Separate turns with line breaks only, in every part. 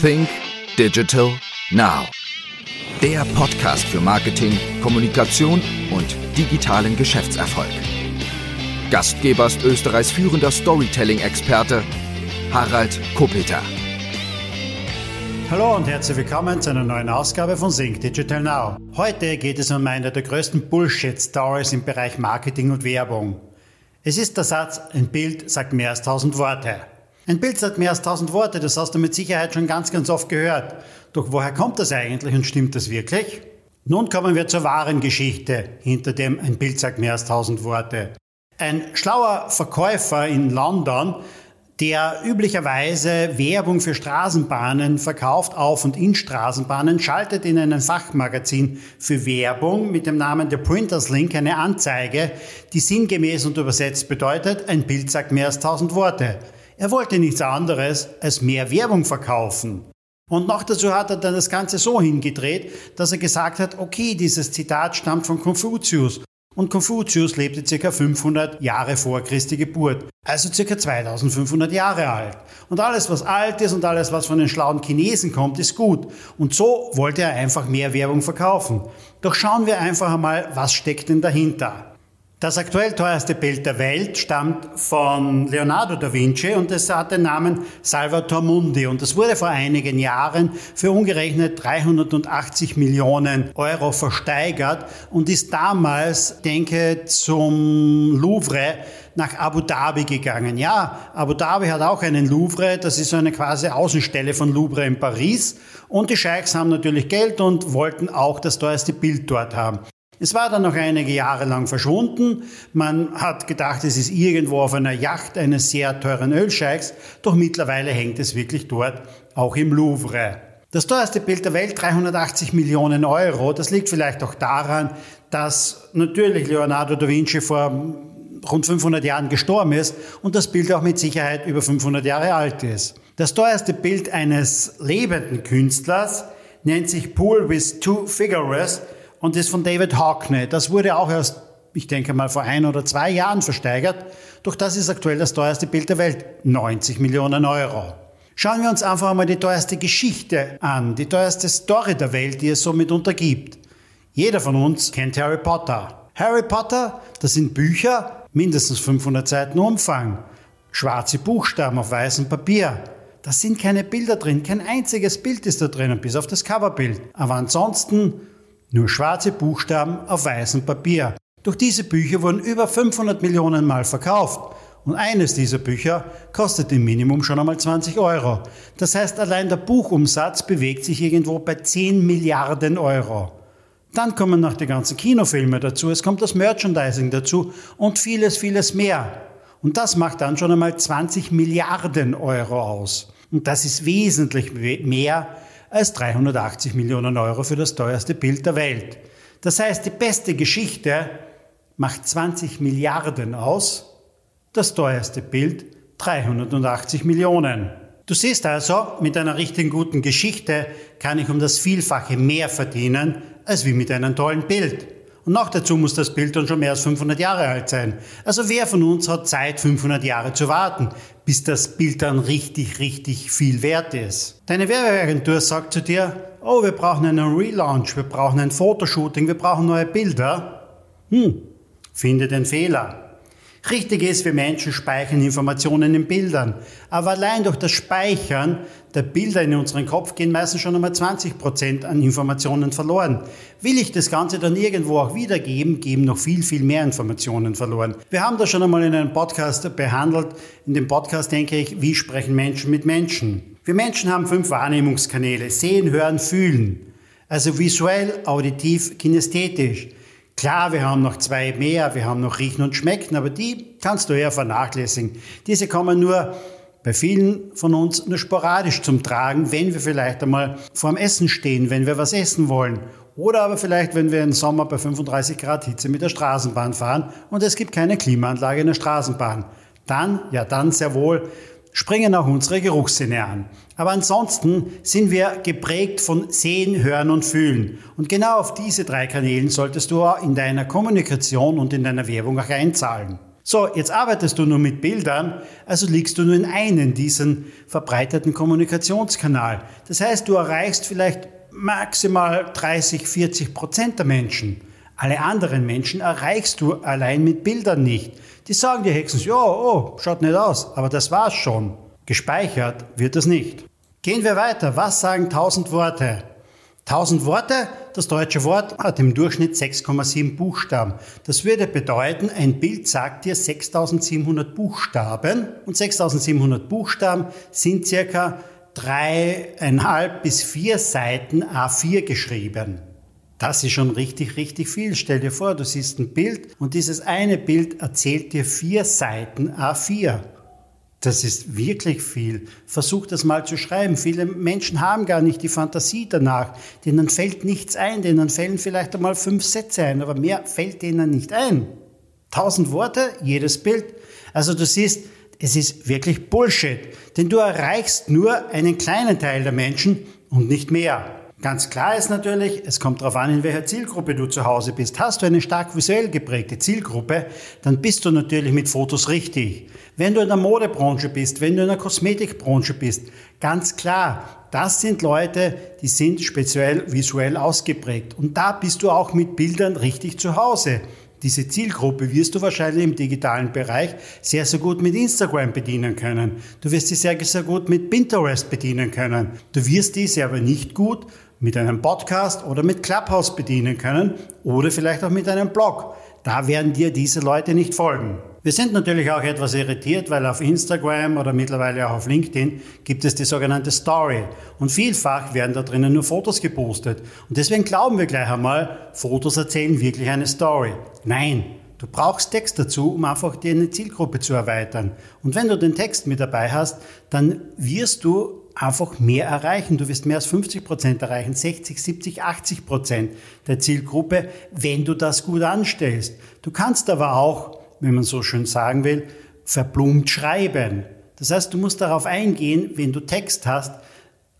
Think Digital Now. Der Podcast für Marketing, Kommunikation und digitalen Geschäftserfolg. Gastgeber ist Österreichs führender Storytelling-Experte Harald Kopeter.
Hallo und herzlich willkommen zu einer neuen Ausgabe von Think Digital Now. Heute geht es um eine der größten Bullshit-Stories im Bereich Marketing und Werbung. Es ist der Satz, ein Bild sagt mehr als tausend Worte. Ein Bild sagt mehr als tausend Worte, das hast du mit Sicherheit schon ganz, ganz oft gehört. Doch woher kommt das eigentlich und stimmt das wirklich? Nun kommen wir zur wahren Geschichte, hinter dem ein Bild sagt mehr als tausend Worte. Ein schlauer Verkäufer in London, der üblicherweise Werbung für Straßenbahnen verkauft auf und in Straßenbahnen, schaltet in einem Fachmagazin für Werbung mit dem Namen The Printers Link eine Anzeige, die sinngemäß und übersetzt bedeutet, ein Bild sagt mehr als tausend Worte. Er wollte nichts anderes als mehr Werbung verkaufen. Und noch dazu hat er dann das Ganze so hingedreht, dass er gesagt hat, okay, dieses Zitat stammt von Konfuzius. Und Konfuzius lebte ca. 500 Jahre vor Christi Geburt, also ca. 2500 Jahre alt. Und alles, was alt ist und alles, was von den schlauen Chinesen kommt, ist gut. Und so wollte er einfach mehr Werbung verkaufen. Doch schauen wir einfach einmal, was steckt denn dahinter. Das aktuell teuerste Bild der Welt stammt von Leonardo da Vinci und es hat den Namen Salvator Mundi und es wurde vor einigen Jahren für umgerechnet 380 Millionen Euro versteigert und ist damals, denke, zum Louvre nach Abu Dhabi gegangen. Ja, Abu Dhabi hat auch einen Louvre, das ist so eine quasi Außenstelle von Louvre in Paris und die Scheichs haben natürlich Geld und wollten auch das teuerste Bild dort haben. Es war dann noch einige Jahre lang verschwunden. Man hat gedacht, es ist irgendwo auf einer Yacht eines sehr teuren Ölscheiks, doch mittlerweile hängt es wirklich dort, auch im Louvre. Das teuerste Bild der Welt, 380 Millionen Euro, das liegt vielleicht auch daran, dass natürlich Leonardo da Vinci vor rund 500 Jahren gestorben ist und das Bild auch mit Sicherheit über 500 Jahre alt ist. Das teuerste Bild eines lebenden Künstlers nennt sich Pool with Two Figures und ist von David Hockney. Das wurde auch erst, ich denke mal, vor ein oder zwei Jahren versteigert. Doch das ist aktuell das teuerste Bild der Welt. 90 Millionen Euro. Schauen wir uns einfach einmal die teuerste Geschichte an, die teuerste Story der Welt, die es somit untergibt. Jeder von uns kennt Harry Potter. Harry Potter, das sind Bücher, mindestens 500 Seiten Umfang. Schwarze Buchstaben auf weißem Papier. Da sind keine Bilder drin, kein einziges Bild ist da drinnen, bis auf das Coverbild. Aber ansonsten nur schwarze Buchstaben auf weißem Papier. Doch diese Bücher wurden über 500 Millionen Mal verkauft. Und eines dieser Bücher kostet im Minimum schon einmal 20 Euro. Das heißt, allein der Buchumsatz bewegt sich irgendwo bei 10 Milliarden Euro. Dann kommen noch die ganzen Kinofilme dazu, es kommt das Merchandising dazu und vieles, vieles mehr. Und das macht dann schon einmal 20 Milliarden Euro aus. Und das ist wesentlich mehr als 380 Millionen Euro für das teuerste Bild der Welt. Das heißt, die beste Geschichte macht 20 Milliarden aus, das teuerste Bild 380 Millionen. Du siehst also, mit einer richtig guten Geschichte kann ich um das Vielfache mehr verdienen, als wie mit einem tollen Bild. Und noch dazu muss das Bild dann schon mehr als 500 Jahre alt sein. Also wer von uns hat Zeit, 500 Jahre zu warten, bis das Bild dann richtig, richtig viel wert ist? Deine Werbeagentur sagt zu dir, oh, wir brauchen einen Relaunch, wir brauchen ein Fotoshooting, wir brauchen neue Bilder. Hm, finde den Fehler. Richtig ist, wir Menschen speichern Informationen in Bildern. Aber allein durch das Speichern der Bilder in unseren Kopf gehen meistens schon einmal 20 Prozent an Informationen verloren. Will ich das Ganze dann irgendwo auch wiedergeben, geben noch viel, viel mehr Informationen verloren. Wir haben das schon einmal in einem Podcast behandelt. In dem Podcast denke ich, wie sprechen Menschen mit Menschen? Wir Menschen haben fünf Wahrnehmungskanäle. Sehen, hören, fühlen. Also visuell, auditiv, kinästhetisch. Klar, wir haben noch zwei mehr, wir haben noch Riechen und Schmecken, aber die kannst du eher vernachlässigen. Diese kommen nur bei vielen von uns nur sporadisch zum Tragen, wenn wir vielleicht einmal vorm Essen stehen, wenn wir was essen wollen. Oder aber vielleicht, wenn wir im Sommer bei 35 Grad Hitze mit der Straßenbahn fahren und es gibt keine Klimaanlage in der Straßenbahn. Dann, ja dann sehr wohl, springen auch unsere Geruchssinne an. Aber ansonsten sind wir geprägt von Sehen, Hören und Fühlen. Und genau auf diese drei Kanälen solltest du in deiner Kommunikation und in deiner Werbung auch einzahlen. So, jetzt arbeitest du nur mit Bildern, also liegst du nur in einen diesen verbreiteten Kommunikationskanal. Das heißt, du erreichst vielleicht maximal 30, 40 Prozent der Menschen. Alle anderen Menschen erreichst du allein mit Bildern nicht. Die sagen dir Hexens, ja, oh, schaut nicht aus, aber das war's schon. Gespeichert wird das nicht. Gehen wir weiter. Was sagen 1000 Worte? 1000 Worte, das deutsche Wort hat im Durchschnitt 6,7 Buchstaben. Das würde bedeuten, ein Bild sagt dir 6700 Buchstaben und 6700 Buchstaben sind circa dreieinhalb bis vier Seiten A4 geschrieben. Das ist schon richtig, richtig viel. Stell dir vor, du siehst ein Bild und dieses eine Bild erzählt dir vier Seiten A4. Das ist wirklich viel. Versuch das mal zu schreiben. Viele Menschen haben gar nicht die Fantasie danach. Denen fällt nichts ein. Denen fällen vielleicht einmal fünf Sätze ein, aber mehr fällt denen nicht ein. Tausend Worte, jedes Bild. Also du siehst, es ist wirklich Bullshit. Denn du erreichst nur einen kleinen Teil der Menschen und nicht mehr. Ganz klar ist natürlich, es kommt darauf an, in welcher Zielgruppe du zu Hause bist. Hast du eine stark visuell geprägte Zielgruppe, dann bist du natürlich mit Fotos richtig. Wenn du in der Modebranche bist, wenn du in der Kosmetikbranche bist, ganz klar, das sind Leute, die sind speziell visuell ausgeprägt. Und da bist du auch mit Bildern richtig zu Hause. Diese Zielgruppe wirst du wahrscheinlich im digitalen Bereich sehr, sehr gut mit Instagram bedienen können. Du wirst sie sehr, sehr gut mit Pinterest bedienen können. Du wirst diese aber nicht gut mit einem Podcast oder mit Clubhouse bedienen können oder vielleicht auch mit einem Blog. Da werden dir diese Leute nicht folgen. Wir sind natürlich auch etwas irritiert, weil auf Instagram oder mittlerweile auch auf LinkedIn gibt es die sogenannte Story. Und vielfach werden da drinnen nur Fotos gepostet. Und deswegen glauben wir gleich einmal, Fotos erzählen wirklich eine Story. Nein, Du brauchst Text dazu, um einfach dir eine Zielgruppe zu erweitern. Und wenn du den Text mit dabei hast, dann wirst du einfach mehr erreichen. Du wirst mehr als 50 Prozent erreichen, 60, 70, 80 Prozent der Zielgruppe, wenn du das gut anstellst. Du kannst aber auch, wenn man so schön sagen will, verblumt schreiben. Das heißt, du musst darauf eingehen, wenn du Text hast,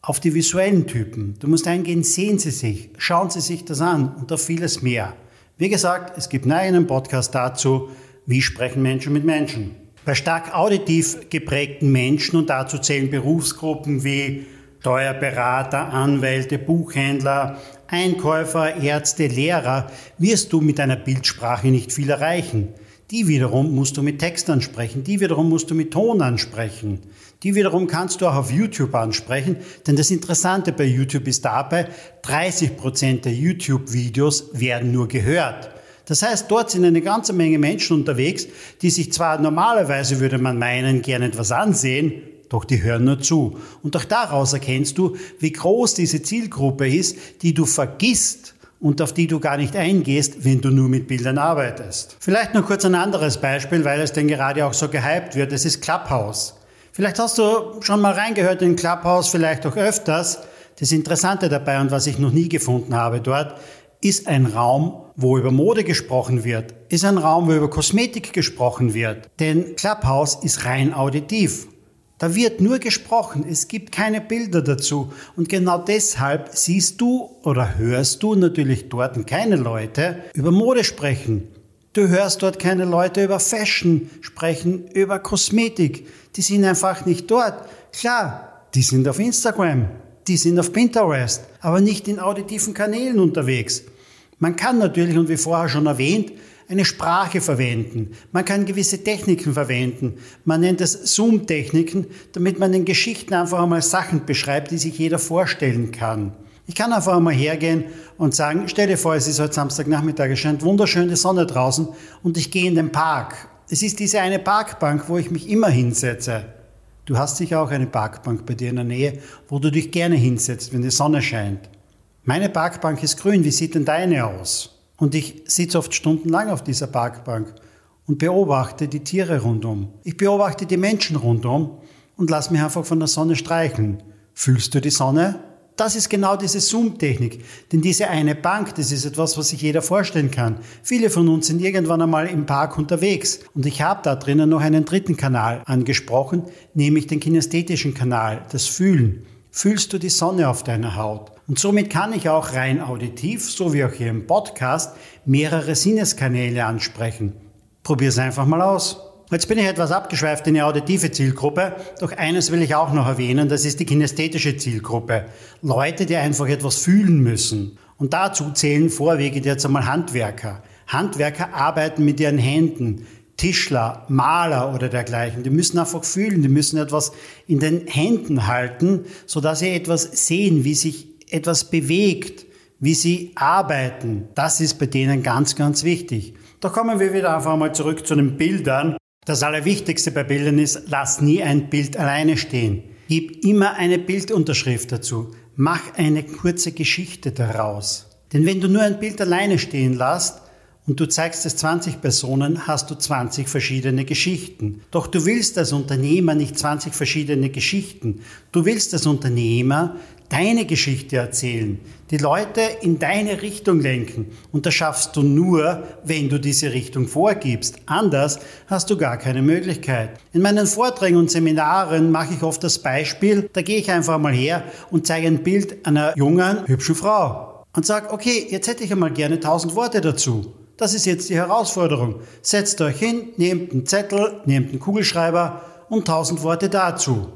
auf die visuellen Typen. Du musst eingehen, sehen Sie sich, schauen Sie sich das an und auf vieles mehr. Wie gesagt, es gibt einen Podcast dazu, wie sprechen Menschen mit Menschen. Bei stark auditiv geprägten Menschen, und dazu zählen Berufsgruppen wie Steuerberater, Anwälte, Buchhändler, Einkäufer, Ärzte, Lehrer, wirst du mit deiner Bildsprache nicht viel erreichen. Die wiederum musst du mit Text ansprechen, die wiederum musst du mit Ton ansprechen. Die wiederum kannst du auch auf YouTube ansprechen, denn das Interessante bei YouTube ist dabei, 30 Prozent der YouTube-Videos werden nur gehört. Das heißt, dort sind eine ganze Menge Menschen unterwegs, die sich zwar normalerweise, würde man meinen, gerne etwas ansehen, doch die hören nur zu. Und auch daraus erkennst du, wie groß diese Zielgruppe ist, die du vergisst und auf die du gar nicht eingehst, wenn du nur mit Bildern arbeitest. Vielleicht noch kurz ein anderes Beispiel, weil es denn gerade auch so gehypt wird. Es ist Clubhouse. Vielleicht hast du schon mal reingehört in Clubhouse, vielleicht auch öfters. Das Interessante dabei und was ich noch nie gefunden habe dort, ist ein Raum, wo über Mode gesprochen wird, ist ein Raum, wo über Kosmetik gesprochen wird. Denn Clubhouse ist rein auditiv. Da wird nur gesprochen, es gibt keine Bilder dazu. Und genau deshalb siehst du oder hörst du natürlich dort keine Leute über Mode sprechen. Du hörst dort keine Leute über Fashion sprechen, über Kosmetik. Die sind einfach nicht dort. Klar, die sind auf Instagram, die sind auf Pinterest, aber nicht in auditiven Kanälen unterwegs. Man kann natürlich, und wie vorher schon erwähnt, eine Sprache verwenden. Man kann gewisse Techniken verwenden. Man nennt es Zoom-Techniken, damit man den Geschichten einfach einmal Sachen beschreibt, die sich jeder vorstellen kann. Ich kann einfach einmal hergehen und sagen, stell dir vor, es ist heute Samstagnachmittag, es scheint wunderschöne Sonne draußen und ich gehe in den Park. Es ist diese eine Parkbank, wo ich mich immer hinsetze. Du hast sicher auch eine Parkbank bei dir in der Nähe, wo du dich gerne hinsetzt, wenn die Sonne scheint. Meine Parkbank ist grün, wie sieht denn deine aus? Und ich sitze oft stundenlang auf dieser Parkbank und beobachte die Tiere rundum. Ich beobachte die Menschen rundum und lass mich einfach von der Sonne streicheln. Fühlst du die Sonne? Das ist genau diese Zoom-Technik. Denn diese eine Bank, das ist etwas, was sich jeder vorstellen kann. Viele von uns sind irgendwann einmal im Park unterwegs. Und ich habe da drinnen noch einen dritten Kanal angesprochen, nämlich den kinästhetischen Kanal, das Fühlen. Fühlst du die Sonne auf deiner Haut? Und somit kann ich auch rein auditiv, so wie auch hier im Podcast, mehrere Sinneskanäle ansprechen. Probier's einfach mal aus. Jetzt bin ich etwas abgeschweift in die auditive Zielgruppe, doch eines will ich auch noch erwähnen, das ist die kinästhetische Zielgruppe. Leute, die einfach etwas fühlen müssen. Und dazu zählen vorwiegend jetzt einmal Handwerker. Handwerker arbeiten mit ihren Händen. Tischler, Maler oder dergleichen, die müssen einfach fühlen, die müssen etwas in den Händen halten, sodass sie etwas sehen, wie sich etwas bewegt, wie sie arbeiten. Das ist bei denen ganz, ganz wichtig. Da kommen wir wieder einfach mal zurück zu den Bildern. Das Allerwichtigste bei Bildern ist, lass nie ein Bild alleine stehen. Gib immer eine Bildunterschrift dazu. Mach eine kurze Geschichte daraus. Denn wenn du nur ein Bild alleine stehen lässt, und du zeigst es 20 Personen, hast du 20 verschiedene Geschichten. Doch du willst als Unternehmer nicht 20 verschiedene Geschichten. Du willst als Unternehmer deine Geschichte erzählen, die Leute in deine Richtung lenken. Und das schaffst du nur, wenn du diese Richtung vorgibst. Anders hast du gar keine Möglichkeit. In meinen Vorträgen und Seminaren mache ich oft das Beispiel, da gehe ich einfach mal her und zeige ein Bild einer jungen, hübschen Frau. Und sage, okay, jetzt hätte ich einmal gerne 1000 Worte dazu. Das ist jetzt die Herausforderung. Setzt euch hin, nehmt einen Zettel, nehmt einen Kugelschreiber und tausend Worte dazu.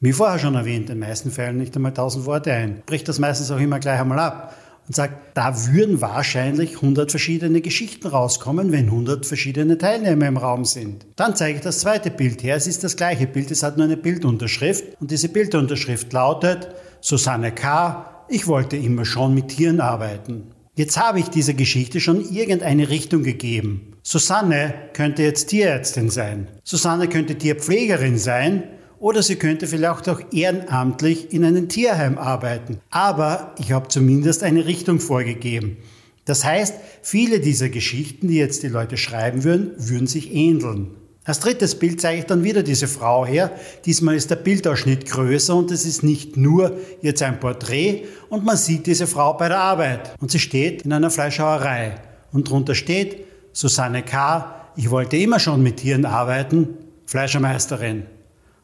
Wie vorher schon erwähnt, in den meisten Fällen nicht einmal tausend Worte ein. Bricht das meistens auch immer gleich einmal ab und sagt, da würden wahrscheinlich 100 verschiedene Geschichten rauskommen, wenn 100 verschiedene Teilnehmer im Raum sind. Dann zeige ich das zweite Bild her. Es ist das gleiche Bild, es hat nur eine Bildunterschrift und diese Bildunterschrift lautet Susanne K., ich wollte immer schon mit Tieren arbeiten. Jetzt habe ich dieser Geschichte schon irgendeine Richtung gegeben. Susanne könnte jetzt Tierärztin sein. Susanne könnte Tierpflegerin sein. Oder sie könnte vielleicht auch ehrenamtlich in einem Tierheim arbeiten. Aber ich habe zumindest eine Richtung vorgegeben. Das heißt, viele dieser Geschichten, die jetzt die Leute schreiben würden, würden sich ähneln. Als drittes Bild zeige ich dann wieder diese Frau her. Diesmal ist der Bildausschnitt größer und es ist nicht nur jetzt ein Porträt und man sieht diese Frau bei der Arbeit. Und sie steht in einer Fleischhauerei. Und drunter steht Susanne K., ich wollte immer schon mit Tieren arbeiten, Fleischermeisterin.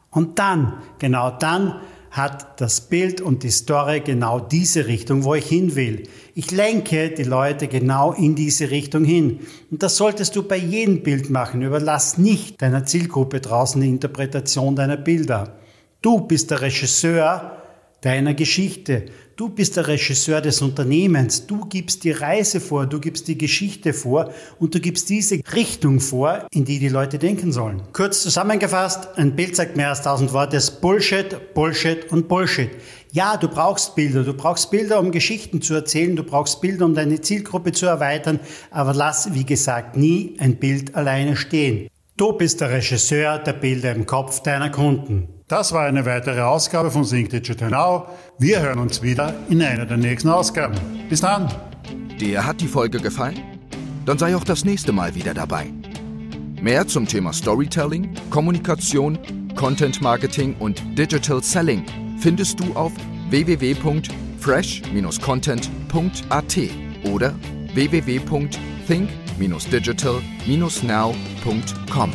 Und dann, genau dann, hat das Bild und die Story genau diese Richtung, wo ich hin will. Ich lenke die Leute genau in diese Richtung hin. Und das solltest du bei jedem Bild machen. Überlass nicht deiner Zielgruppe draußen die Interpretation deiner Bilder. Du bist der Regisseur deiner Geschichte. Du bist der Regisseur des Unternehmens. Du gibst die Reise vor, du gibst die Geschichte vor und du gibst diese Richtung vor, in die die Leute denken sollen. Kurz zusammengefasst, ein Bild sagt mehr als tausend Worte. Bullshit, Bullshit und Bullshit. Ja, du brauchst Bilder. Du brauchst Bilder, um Geschichten zu erzählen. Du brauchst Bilder, um deine Zielgruppe zu erweitern. Aber lass, wie gesagt, nie ein Bild alleine stehen. Du bist der Regisseur der Bilder im Kopf deiner Kunden. Das war eine weitere Ausgabe von Sync Digital Now. Wir hören uns wieder in einer der nächsten Ausgaben. Bis dann.
Dir hat die Folge gefallen? Dann sei auch das nächste Mal wieder dabei. Mehr zum Thema Storytelling, Kommunikation, Content Marketing und Digital Selling findest du auf www.fresh-content.at oder www.think-digital-now.com.